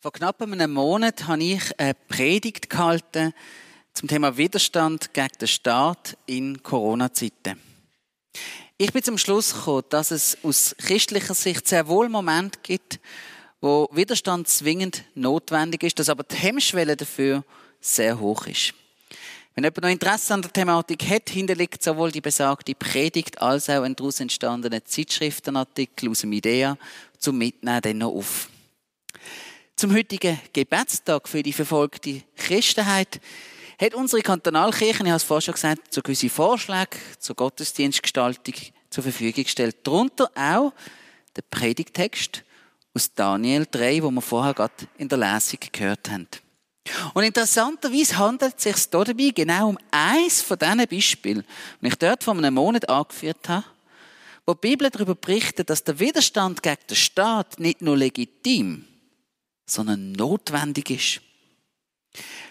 Vor knapp einem Monat habe ich eine Predigt gehalten zum Thema Widerstand gegen den Staat in Corona-Zeiten. Ich bin zum Schluss gekommen, dass es aus christlicher Sicht sehr wohl Momente gibt, wo Widerstand zwingend notwendig ist, dass aber die Hemmschwelle dafür sehr hoch ist. Wenn jemand noch Interesse an der Thematik hat, hinterlegt sowohl die besagte Predigt als auch ein daraus entstandener Zeitschriftenartikel aus dem IDEA zum Mitnehmen dann noch auf. Zum heutigen Gebetstag für die verfolgte Christenheit hat unsere Kantonalkirche, ich habe es vorhin schon gesagt, so gewisse Vorschläge zur Gottesdienstgestaltung zur Verfügung gestellt. Darunter auch der Predigtext aus Daniel 3, wo wir vorher gerade in der Lesung gehört haben. Und interessanterweise handelt es sich dabei genau um eins von diesen Beispielen, die ich dort vor einem Monat angeführt habe, wo die Bibel darüber berichtet, dass der Widerstand gegen den Staat nicht nur legitim, sondern notwendig ist.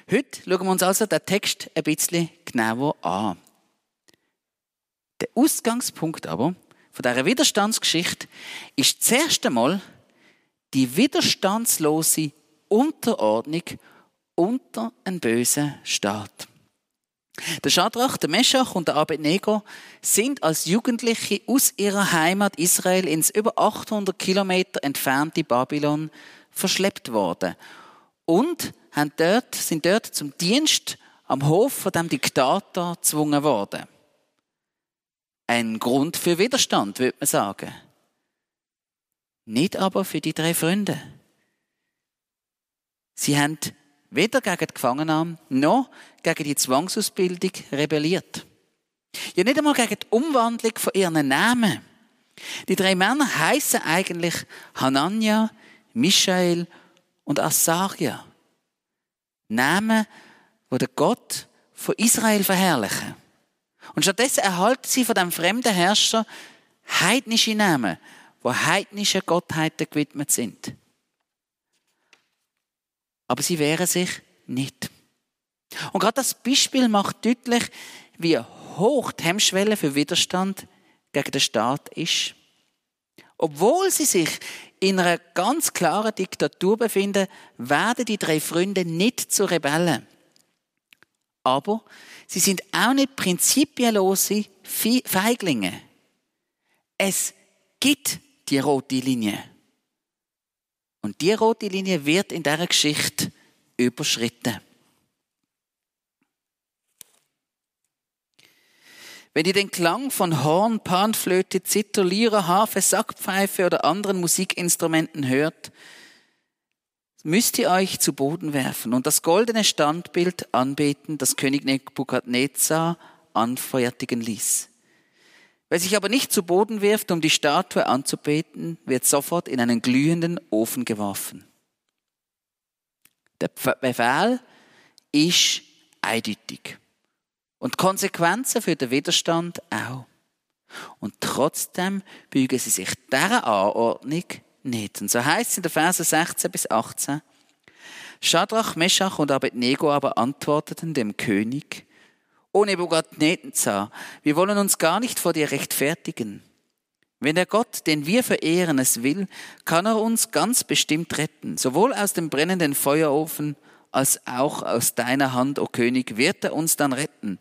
Heute schauen wir uns also den Text ein bisschen genauer an. Der Ausgangspunkt aber von dieser Widerstandsgeschichte ist zuerst einmal die widerstandslose Unterordnung unter einen bösen Staat. Der Schadrach, der Meschach und der Abednego sind als Jugendliche aus ihrer Heimat Israel ins über 800 Kilometer entfernte Babylon verschleppt worden und haben dort, sind dort zum Dienst am Hof von dem Diktator gezwungen worden. Ein Grund für Widerstand, würde man sagen. Nicht aber für die drei Freunde. Sie haben weder gegen die Gefangennahme noch gegen die Zwangsausbildung rebelliert. Ja, nicht einmal gegen die Umwandlung von ihren Namen. Die drei Männer heißen eigentlich Hanania, Michael und Asaria. Namen, wo der Gott von Israel verherrlichen. Und stattdessen erhalten sie von dem fremden Herrscher heidnische Namen, wo heidnische Gottheiten gewidmet sind. Aber sie wehren sich nicht. Und gerade das Beispiel macht deutlich, wie hoch die Hemmschwelle für Widerstand gegen den Staat ist. Obwohl sie sich in einer ganz klaren Diktatur befinden, werden die drei Freunde nicht zu Rebellen. Aber sie sind auch nicht prinzipienlose Feiglinge. Es gibt die rote Linie. Und die rote Linie wird in dieser Geschichte überschritten. Wenn ihr den Klang von Horn, Panflöte, Zither, Lyra, Harfe, Sackpfeife oder anderen Musikinstrumenten hört, müsst ihr euch zu Boden werfen und das goldene Standbild anbeten, das König Nebukadnezar anfertigen ließ. Wer sich aber nicht zu Boden wirft, um die Statue anzubeten, wird sofort in einen glühenden Ofen geworfen. Der Befehl ist eindeutig. Und Konsequenzen für den Widerstand auch. Und trotzdem bügen sie sich dieser Anordnung nicht. Und so heißt es in den Versen 16 bis 18. Schadrach, Meschach und Abednego aber antworteten dem König, O Nebukadnezar, wir wollen uns gar nicht vor dir rechtfertigen. Wenn der Gott, den wir verehren, es will, kann er uns ganz bestimmt retten, sowohl aus dem brennenden Feuerofen als auch aus deiner Hand, o König, wird er uns dann retten.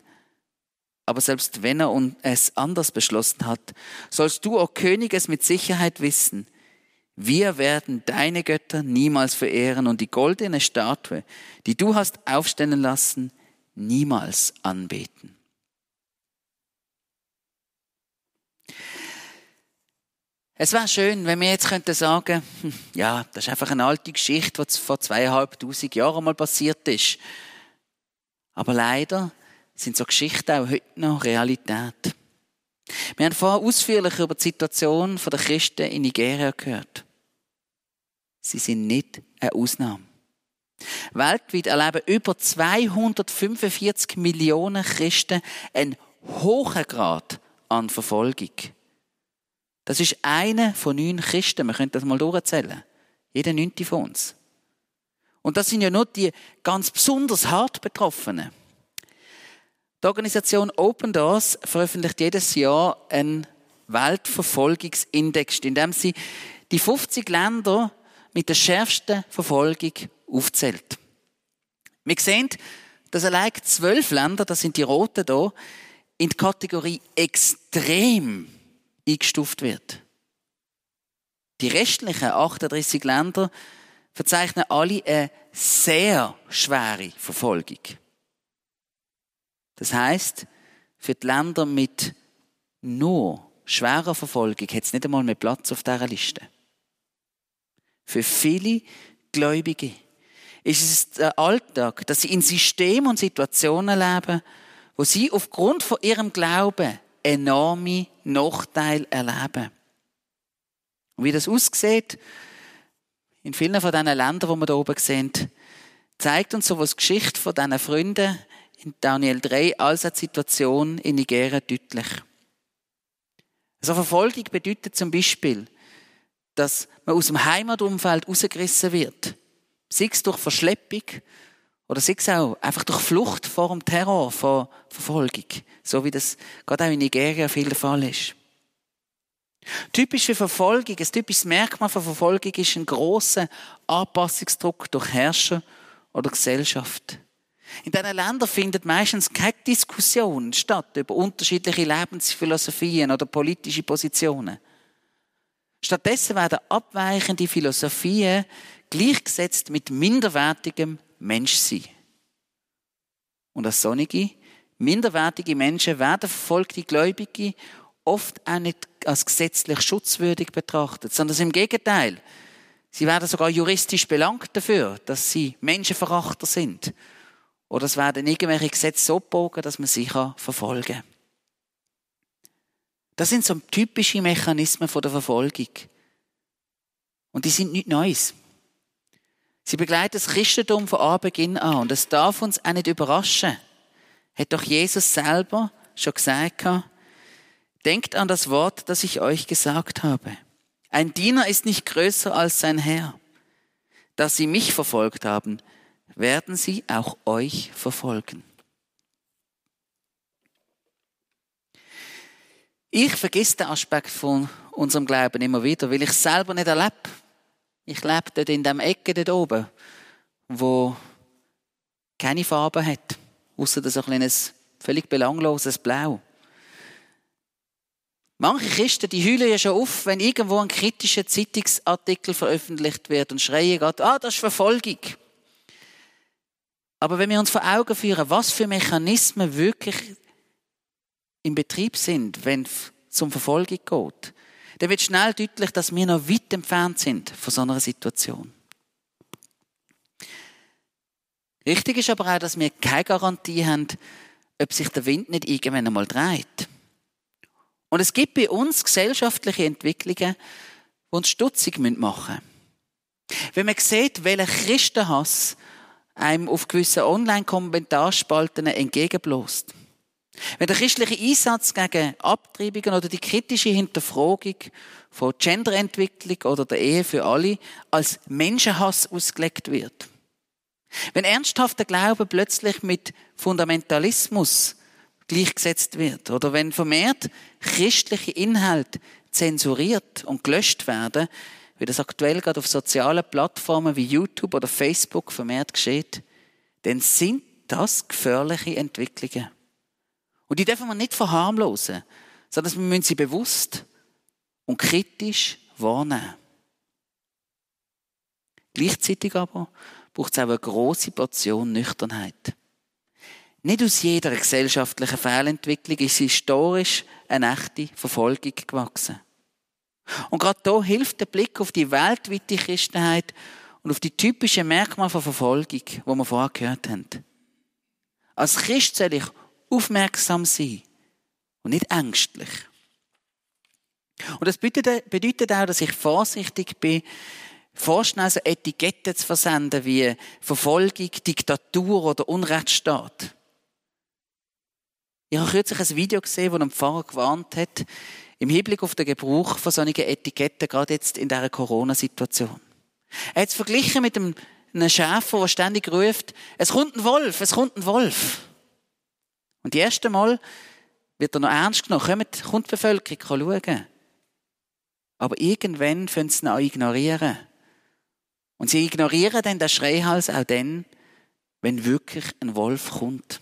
Aber selbst wenn er es anders beschlossen hat, sollst du, o oh König, es mit Sicherheit wissen. Wir werden deine Götter niemals verehren und die goldene Statue, die du hast aufstellen lassen, niemals anbeten. Es wäre schön, wenn wir jetzt könnten sagen, hm, ja, das ist einfach eine alte Geschichte, die vor zweieinhalbtausend Jahren mal passiert ist. Aber leider sind so Geschichten auch heute noch Realität. Wir haben vorher ausführlich über die Situation der Christen in Nigeria gehört. Sie sind nicht eine Ausnahme. Weltweit erleben über 245 Millionen Christen einen hohen Grad an Verfolgung. Das ist einer von neun Christen. Wir können das mal durchzählen. Jeder neunte von uns. Und das sind ja nur die ganz besonders hart Betroffenen. Die Organisation Open Doors veröffentlicht jedes Jahr einen Weltverfolgungsindex, in dem sie die 50 Länder mit der schärfsten Verfolgung aufzählt. Wir sehen, dass allein zwölf Länder, das sind die roten hier, in die Kategorie extrem eingestuft wird. Die restlichen 38 Länder verzeichnen alle eine sehr schwere Verfolgung. Das heißt, für die Länder mit nur schwerer Verfolgung hat es nicht einmal mehr Platz auf dieser Liste. Für viele Gläubige ist es der Alltag, dass sie in Systemen und Situationen leben, wo sie aufgrund von ihrem Glauben enorme Nachteile erleben. Und wie das aussieht, in vielen von diesen Ländern, wo wir da oben sehen, zeigt uns so was die Geschichte von diesen Freunden in Daniel 3 als eine Situation in Nigeria deutlich. So also Verfolgung bedeutet zum Beispiel, dass man aus dem Heimatumfeld rausgerissen wird. Sei es durch Verschleppung oder sei es auch einfach durch Flucht vor dem Terror, vor Verfolgung. So wie das gerade auch in Nigeria viel der Fall ist. Typisch für Verfolgung, ein typisches Merkmal von Verfolgung ist ein großer Anpassungsdruck durch Herrscher oder Gesellschaft. In diesen Ländern findet meistens keine Diskussion statt über unterschiedliche Lebensphilosophien oder politische Positionen. Stattdessen werden abweichende Philosophien gleichgesetzt mit minderwertigem Menschsein. Und als sonnige, minderwertige Menschen werden verfolgte Gläubige oft auch nicht als gesetzlich schutzwürdig betrachtet, sondern im Gegenteil. Sie werden sogar juristisch belangt dafür, dass sie Menschenverachter sind. Oder es werden irgendwelche Gesetze so gebogen, dass man sie verfolgen kann. Das sind so typische Mechanismen der Verfolgung. Und die sind nichts Neues. Sie begleiten das Christentum von Anbeginn an. Und es darf uns auch nicht überraschen. Hat doch Jesus selber schon gesagt, denkt an das Wort, das ich euch gesagt habe. Ein Diener ist nicht größer als sein Herr. Da sie mich verfolgt haben, werden sie auch euch verfolgen. Ich vergesse den Aspekt von unserem Glauben immer wieder, weil ich es selber nicht erlebe. Ich lebe dort in dem Ecke dort oben, wo keine Farbe hat, außer das ein völlig belangloses Blau. Manche Christen, die heulen ja schon auf, wenn irgendwo ein kritischer Zeitungsartikel veröffentlicht wird und schreien gerade, ah, das ist Verfolgung. Aber wenn wir uns vor Augen führen, was für Mechanismen wirklich im Betrieb sind, wenn es um Verfolgung geht, dann wird schnell deutlich, dass wir noch weit entfernt sind von so einer Situation. Richtig ist aber auch, dass wir keine Garantie haben, ob sich der Wind nicht irgendwann einmal dreht. Und es gibt bei uns gesellschaftliche Entwicklungen, die uns stutzig machen müssen. Wenn man sieht, welcher Christenhass einem auf gewissen Online-Kommentarspalten entgegenbläst. Wenn der christliche Einsatz gegen Abtreibungen oder die kritische Hinterfragung von Genderentwicklung oder der Ehe für alle als Menschenhass ausgelegt wird. Wenn ernsthafter Glaube plötzlich mit Fundamentalismus gleichgesetzt wird oder wenn vermehrt christliche Inhalte zensuriert und gelöscht werden, wie das aktuell gerade auf sozialen Plattformen wie YouTube oder Facebook vermehrt geschieht, dann sind das gefährliche Entwicklungen. Und die dürfen wir nicht verharmlosen, sondern wir müssen sie bewusst und kritisch wahrnehmen. Gleichzeitig aber braucht es auch eine große Portion Nüchternheit. Nicht aus jeder gesellschaftlichen Fehlentwicklung ist historisch eine echte Verfolgung gewachsen. Und gerade da hilft der Blick auf die weltweite Christenheit und auf die typischen Merkmale von Verfolgung, die wir vorher gehört haben. Als Christ soll ich aufmerksam sein und nicht ängstlich. Und das bedeutet auch, dass ich vorsichtig bin, vorschnell so Etiketten zu versenden wie Verfolgung, Diktatur oder Unrechtsstaat. Ich habe kürzlich ein Video gesehen, wo ein Pfarrer gewarnt hat, im Hinblick auf den Gebrauch von solchen Etiketten, gerade jetzt in dieser Corona-Situation. Er hat es verglichen mit einem, Schäfer, der ständig ruft, es kommt ein Wolf, es kommt ein Wolf. Und die erste Mal wird er noch ernst genommen. Kommt, die Bevölkerung schauen. Aber irgendwann fangen sie ihn an ignorieren. Und sie ignorieren dann den Schreihals auch dann, wenn wirklich ein Wolf kommt.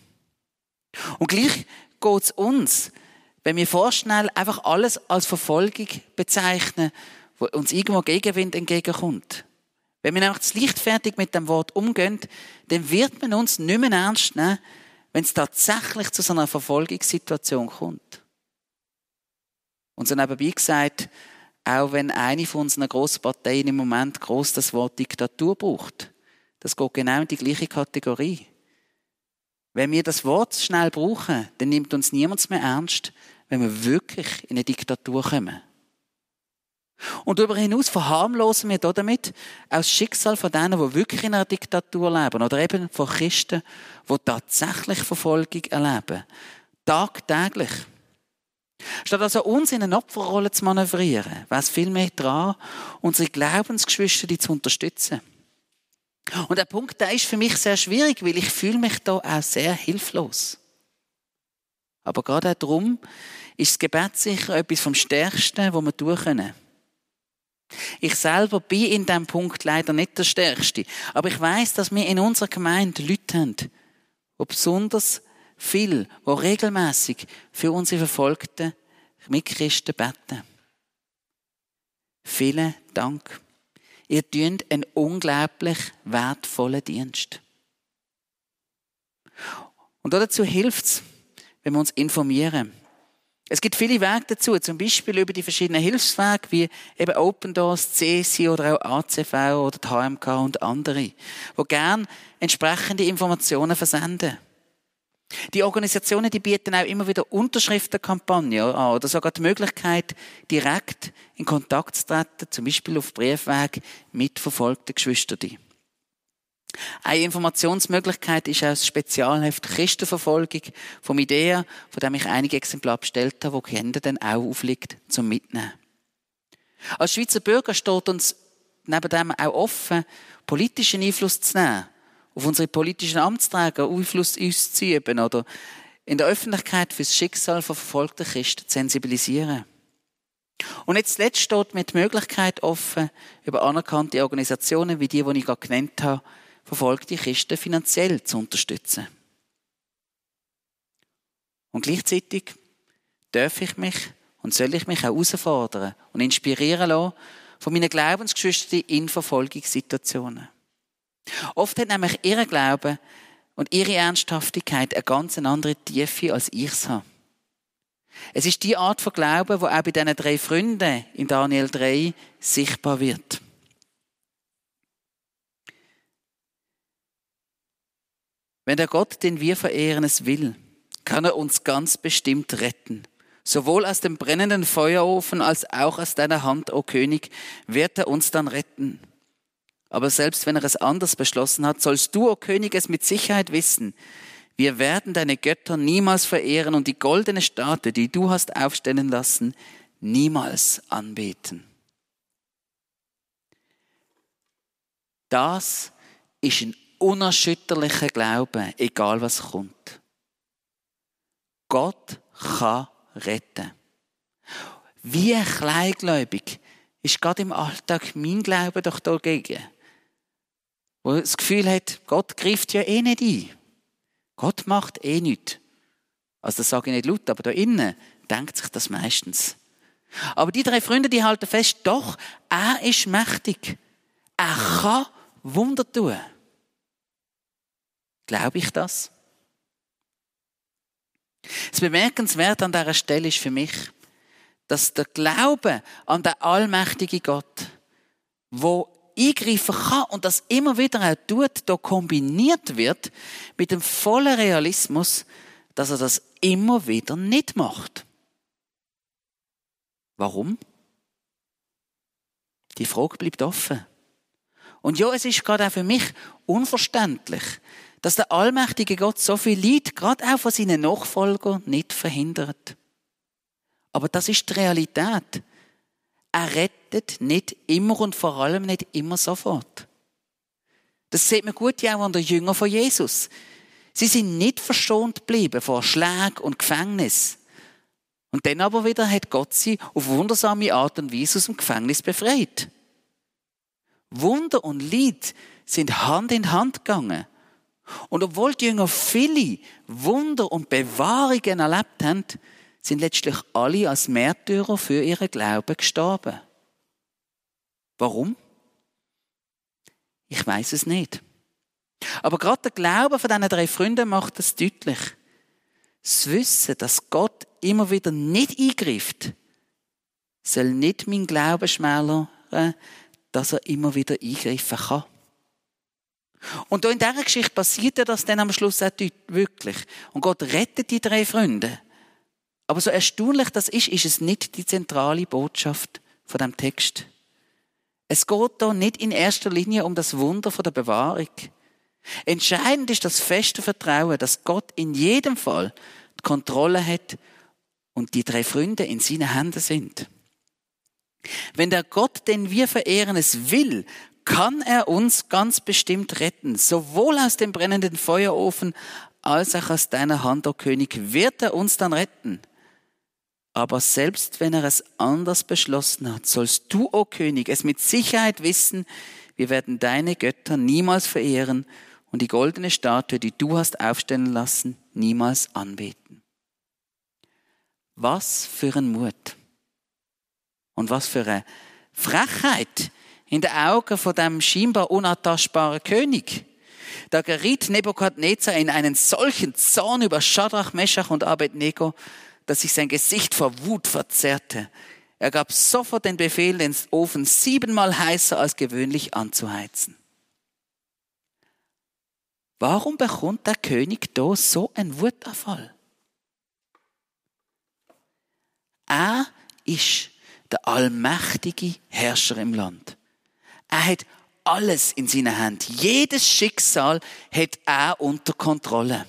Und gleich geht es uns, wenn wir vorschnell einfach alles als Verfolgung bezeichnen, wo uns irgendwo Gegenwind entgegenkommt. Wenn wir nämlich leichtfertig mit dem Wort umgehen, dann wird man uns nicht mehr ernst nehmen, wenn es tatsächlich zu so einer Verfolgungssituation kommt. Und so nebenbei gesagt, auch wenn eine von unseren grossen Parteien im Moment groß das Wort Diktatur braucht, das geht genau in die gleiche Kategorie. Wenn wir das Wort schnell brauchen, dann nimmt uns niemand mehr ernst, wenn wir wirklich in eine Diktatur kommen. Und darüber hinaus verharmlosen wir damit auch das Schicksal von denen, die wirklich in einer Diktatur leben oder eben von Christen, die tatsächlich Verfolgung erleben. Tagtäglich. Statt also uns in eine Opferrolle zu manövrieren, wäre es vielmehr dran, unsere Glaubensgeschwister zu unterstützen. Und der Punkt, der ist für mich sehr schwierig, weil ich fühle mich da auch sehr hilflos. Aber gerade auch darum ist das Gebet sicher etwas vom Stärksten, was wir tun können. Ich selber bin in diesem Punkt leider nicht der Stärkste. Aber ich weiß, dass wir in unserer Gemeinde Leute haben, die besonders viel, die regelmäßig für unsere verfolgten Mitchristen beten. Vielen Dank. Ihr tut einen unglaublich wertvollen Dienst. Und dazu hilft es, wenn wir uns informieren. Es gibt viele Wege dazu, zum Beispiel über die verschiedenen Hilfswege wie eben Open Doors, CSI oder auch ACV oder die HMK und andere, wo gern entsprechende Informationen versenden. Die Organisationen, die bieten auch immer wieder Unterschriftenkampagnen an oder sogar die Möglichkeit, direkt in Kontakt zu treten, zum Beispiel auf Briefweg mit verfolgten Geschwistern. Eine Informationsmöglichkeit ist auch das Spezialheft Christenverfolgung vom IDEA, von dem ich einige Exemplare bestellt habe, wo Kinder dann auch aufliegt zum Mitnehmen. Als Schweizer Bürger steht uns neben dem auch offen, politischen Einfluss zu nehmen, auf unsere politischen Amtsträger Einfluss auszuüben oder in der Öffentlichkeit für das Schicksal von verfolgten Christen zu sensibilisieren. Und jetzt zuletzt steht mir die Möglichkeit offen, über anerkannte Organisationen wie die, die ich gerade genannt habe, verfolgte Christen finanziell zu unterstützen. Und gleichzeitig darf ich mich und soll ich mich auch herausfordern und inspirieren lassen von meinen Glaubensgeschwistern in Verfolgungssituationen. Oft hat nämlich ihr Glaube und ihre Ernsthaftigkeit eine ganz andere Tiefe, als ich es habe. Es ist die Art von Glauben, wo auch bei diesen drei Freunden in Daniel 3 sichtbar wird. Wenn der Gott, den wir verehren, es will, kann er uns ganz bestimmt retten. Sowohl aus dem brennenden Feuerofen als auch aus deiner Hand, o König, wird er uns dann retten. Aber selbst wenn er es anders beschlossen hat, sollst du, o König, es mit Sicherheit wissen. Wir werden deine Götter niemals verehren und die goldene Statue, die du hast aufstellen lassen, niemals anbeten. Das ist ein unerschütterlicher Glaube, egal was kommt. Gott kann retten. Wie kleingläubig ist gerade im Alltag mein Glaube doch dagegen. Wo das Gefühl hat, Gott greift ja eh nicht ein. Gott macht eh nichts. Also das sage ich nicht laut, aber da innen denkt sich das meistens. Aber die drei Freunde, die halten fest, doch, er ist mächtig. Er kann Wunder tun. Glaube ich das? Das Bemerkenswerte an dieser Stelle ist für mich, dass der Glaube an den allmächtigen Gott, wo eingreifen kann und das immer wieder auch tut, da kombiniert wird mit dem vollen Realismus, dass er das immer wieder nicht macht. Warum? Die Frage bleibt offen. Und ja, es ist gerade auch für mich unverständlich, dass der allmächtige Gott so viel Leid, gerade auch von seinen Nachfolgern, nicht verhindert. Aber das ist die Realität. Er rettet nicht immer und vor allem nicht immer sofort. Das sieht man gut ja auch an den Jüngern von Jesus. Sie sind nicht verschont geblieben vor Schlägen und Gefängnis. Und dann aber wieder hat Gott sie auf wundersame Art und Weise aus dem Gefängnis befreit. Wunder und Lied sind Hand in Hand gegangen. Und obwohl die Jünger viele Wunder und Bewahrungen erlebt haben, sind letztlich alle als Märtyrer für ihren Glauben gestorben. Warum? Ich weiß es nicht. Aber gerade der Glaube von diesen drei Freunden macht es deutlich. Das Wissen, dass Gott immer wieder nicht eingreift, soll nicht mein Glauben schmälern, dass er immer wieder eingreifen kann. Und da in dieser Geschichte passiert das dann am Schluss auch wirklich. Und Gott rettet die drei Freunde. Aber so erstaunlich das ist, ist es nicht die zentrale Botschaft von dem Text. Es geht da nicht in erster Linie um das Wunder der Bewahrung. Entscheidend ist das feste Vertrauen, dass Gott in jedem Fall die Kontrolle hat und die drei Freunde in seinen Händen sind. Wenn der Gott, den wir verehren, es will, kann er uns ganz bestimmt retten, sowohl aus dem brennenden Feuerofen als auch aus deiner Hand, o oh König, wird er uns dann retten. Aber selbst wenn er es anders beschlossen hat, sollst du, o oh König, es mit Sicherheit wissen, wir werden deine Götter niemals verehren und die goldene Statue, die du hast aufstellen lassen, niemals anbeten. Was für ein Mut und was für eine Frechheit in den Augen von dem scheinbar unantastbaren König. Da geriet Nebukadnezar in einen solchen Zorn über Schadrach, Meschach und Abednego, dass sich sein Gesicht vor Wut verzerrte. Er gab sofort den Befehl, den Ofen siebenmal heißer als gewöhnlich anzuheizen. Warum bekommt der König da so einen Wutanfall? Er ist der allmächtige Herrscher im Land. Er hat alles in seiner Hand. Jedes Schicksal hat er unter Kontrolle.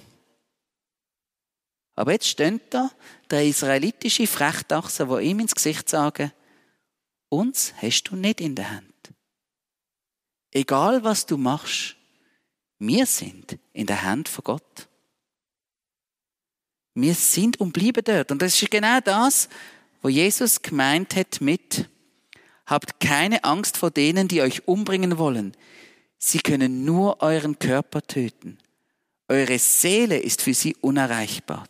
Aber jetzt steht da der israelitische Frechdachse, wo ihm ins Gesicht sagen, uns hast du nicht in der Hand. Egal was du machst, wir sind in der Hand von Gott. Wir sind und bleiben dort. Und das ist genau das, wo Jesus gemeint hat mit, Habt keine Angst vor denen, die euch umbringen wollen. Sie können nur euren Körper töten. Eure Seele ist für sie unerreichbar.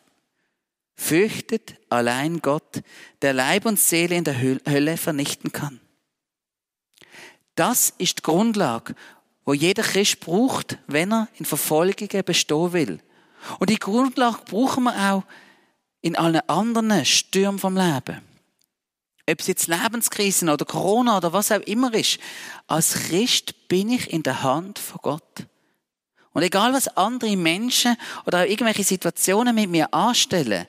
Fürchtet allein Gott, der Leib und Seele in der Hölle vernichten kann. Das ist die Grundlage, wo jeder Christ braucht, wenn er in Verfolgungen bestehen will. Und die Grundlage brauchen wir auch in allen anderen Stürmen vom Leben. Ob es jetzt Lebenskrisen oder Corona oder was auch immer ist. Als Christ bin ich in der Hand von Gott. Und egal was andere Menschen oder auch irgendwelche Situationen mit mir anstellen,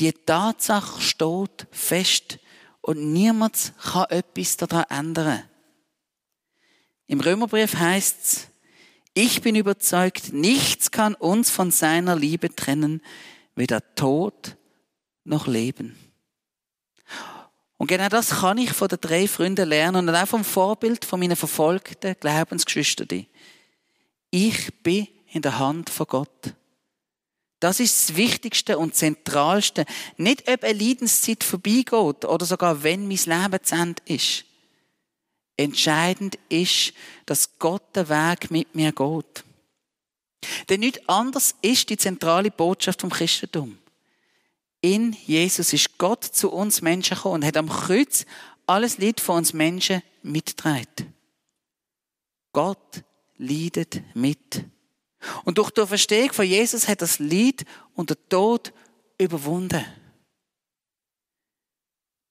die Tatsache steht fest und niemand kann etwas daran ändern. Im Römerbrief heißt es, ich bin überzeugt, nichts kann uns von seiner Liebe trennen, weder Tod noch Leben. Und genau das kann ich von den drei Freunden lernen und auch vom Vorbild von meinen verfolgten Glaubensgeschwistern. Ich bin in der Hand von Gott. Das ist das Wichtigste und Zentralste. Nicht, ob eine Leidenszeit vorbeigeht oder sogar wenn mein Leben zu Ende ist. Entscheidend ist, dass Gott den Weg mit mir geht. Denn nichts anderes ist die zentrale Botschaft vom Christentum. In Jesus ist Gott zu uns Menschen gekommen und hat am Kreuz alles Lied von uns Menschen mitgetragen. Gott leidet mit. Und durch die Verstehung von Jesus hat das Lied und der Tod überwunden.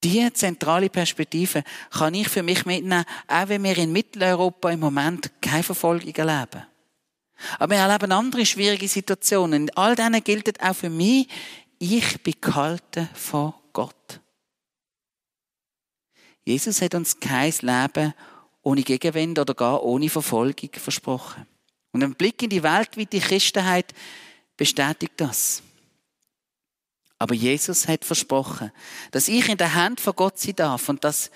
Diese zentrale Perspektive kann ich für mich mitnehmen, auch wenn wir in Mitteleuropa im Moment keine Verfolgung erleben. Aber wir erleben andere schwierige Situationen. In all denen gilt auch für mich, ich bin gehalten von Gott. Jesus hat uns kein Leben ohne Gegenwind oder gar ohne Verfolgung versprochen. Und ein Blick in die weltweite Christenheit bestätigt das. Aber Jesus hat versprochen, dass ich in der Hand von Gott sein darf und dass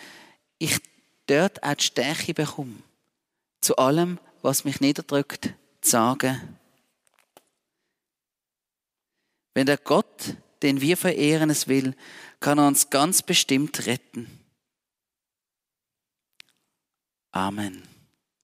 ich dort auch die Stärke bekomme, zu allem, was mich niederdrückt, zu sagen, wenn der Gott, den wir verehren, es will, kann er uns ganz bestimmt retten. Amen.